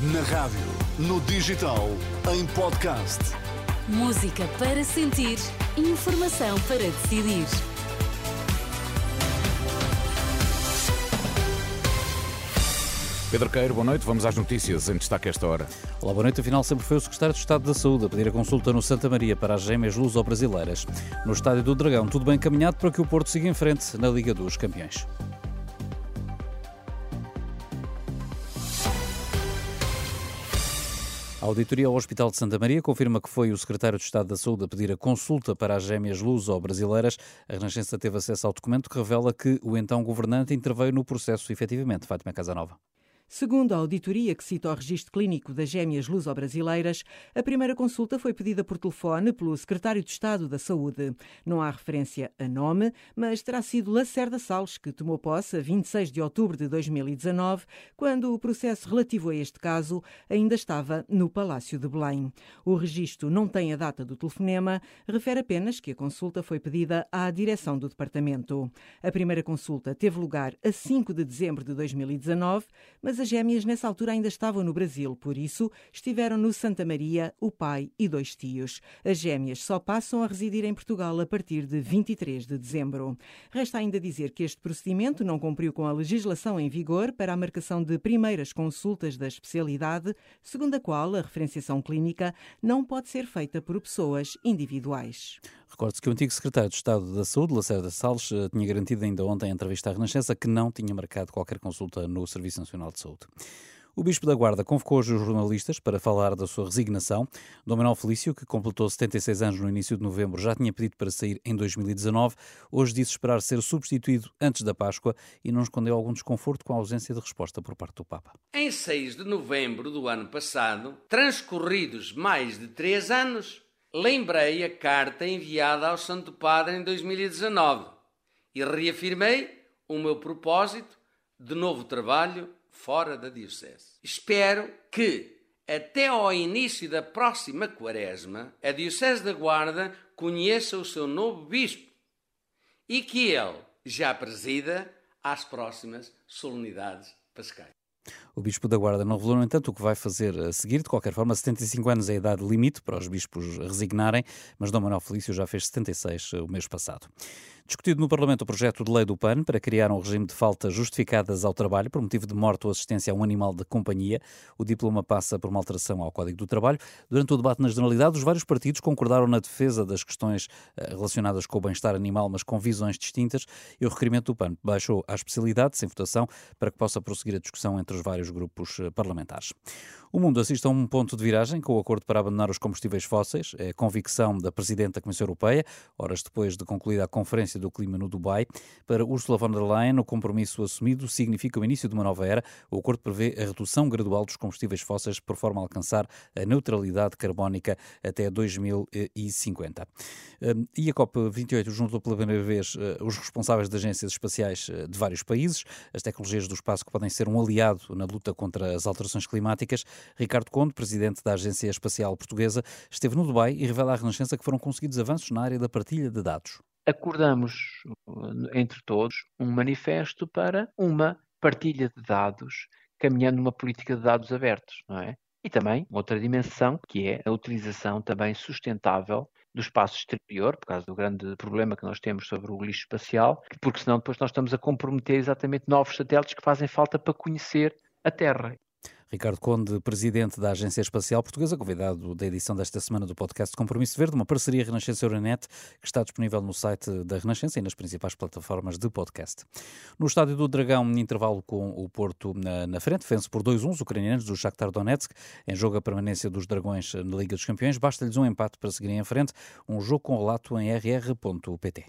Na rádio, no digital, em podcast. Música para sentir, informação para decidir. Pedro Queiro, boa noite. Vamos às notícias em destaque esta hora. Olá, boa noite. Afinal, sempre foi o Secretário de Estado da Saúde a pedir a consulta no Santa Maria para as gêmeas luso-brasileiras. No Estádio do Dragão, tudo bem encaminhado para que o Porto siga em frente na Liga dos Campeões. Auditoria ao Hospital de Santa Maria confirma que foi o secretário de Estado da Saúde a pedir a consulta para as gêmeas luso-brasileiras. A Renascença teve acesso ao documento que revela que o então governante interveio no processo efetivamente. Fátima Casanova. Segundo a auditoria que cita o registro clínico das gêmeas luso-brasileiras, a primeira consulta foi pedida por telefone pelo secretário de Estado da Saúde. Não há referência a nome, mas terá sido Lacerda Salles que tomou posse a 26 de outubro de 2019, quando o processo relativo a este caso ainda estava no Palácio de Belém. O registro não tem a data do telefonema, refere apenas que a consulta foi pedida à direção do departamento. A primeira consulta teve lugar a 5 de dezembro de 2019, mas as gêmeas nessa altura ainda estavam no Brasil, por isso estiveram no Santa Maria o pai e dois tios. As gêmeas só passam a residir em Portugal a partir de 23 de dezembro. Resta ainda dizer que este procedimento não cumpriu com a legislação em vigor para a marcação de primeiras consultas da especialidade, segundo a qual a referenciação clínica não pode ser feita por pessoas individuais. Recorde-se que o antigo secretário de Estado da Saúde, Lacerda Salles, eh, tinha garantido ainda ontem em entrevista à Renascença que não tinha marcado qualquer consulta no Serviço Nacional de Saúde. O Bispo da Guarda convocou hoje os jornalistas para falar da sua resignação. Dom Manuel Felício, que completou 76 anos no início de novembro, já tinha pedido para sair em 2019. Hoje disse esperar ser substituído antes da Páscoa e não escondeu algum desconforto com a ausência de resposta por parte do Papa. Em 6 de novembro do ano passado, transcorridos mais de três anos, lembrei a carta enviada ao Santo Padre em 2019 e reafirmei o meu propósito de novo trabalho fora da Diocese. Espero que, até ao início da próxima Quaresma, a Diocese da Guarda conheça o seu novo Bispo e que ele já presida às próximas solenidades pascais. O Bispo da Guarda não revelou, no entanto, o que vai fazer a seguir. De qualquer forma, 75 anos é a idade limite para os bispos resignarem, mas Dom Manuel Felício já fez 76 o mês passado. Discutido no Parlamento o projeto de lei do PAN para criar um regime de faltas justificadas ao trabalho por motivo de morte ou assistência a um animal de companhia. O diploma passa por uma alteração ao Código do Trabalho. Durante o debate na Generalidade, os vários partidos concordaram na defesa das questões eh, relacionadas com o bem-estar animal, mas com visões distintas, e o requerimento do PAN baixou à especialidade, sem votação, para que possa prosseguir a discussão entre os vários grupos eh, parlamentares. O mundo assiste a um ponto de viragem com o acordo para abandonar os combustíveis fósseis, é a convicção da Presidente da Comissão Europeia, horas depois de concluída a Conferência do Clima no Dubai. Para Ursula von der Leyen, o compromisso assumido significa o início de uma nova era. O acordo prevê a redução gradual dos combustíveis fósseis por forma a alcançar a neutralidade carbónica até 2050. Hum, e a COP28 juntou pela primeira vez eh, os responsáveis de agências espaciais eh, de vários países, as tecnologias do espaço que podem ser um aliado na luta contra as alterações climáticas. Ricardo Conde, presidente da Agência Espacial Portuguesa, esteve no Dubai e revela à Renascença que foram conseguidos avanços na área da partilha de dados. Acordamos entre todos um manifesto para uma partilha de dados, caminhando numa política de dados abertos, não é? E também outra dimensão, que é a utilização também sustentável do espaço exterior, por causa do grande problema que nós temos sobre o lixo espacial, porque senão depois nós estamos a comprometer exatamente novos satélites que fazem falta para conhecer a Terra. Ricardo Conde, presidente da Agência Espacial Portuguesa, convidado da edição desta semana do podcast Compromisso Verde, uma parceria Renascença-Euronet que está disponível no site da Renascença e nas principais plataformas de podcast. No estádio do Dragão, intervalo com o Porto na, na frente, vence por 2-1 os ucranianos do Shakhtar Donetsk, em jogo a permanência dos Dragões na Liga dos Campeões. Basta-lhes um empate para seguirem em frente, um jogo com relato em rr.pt.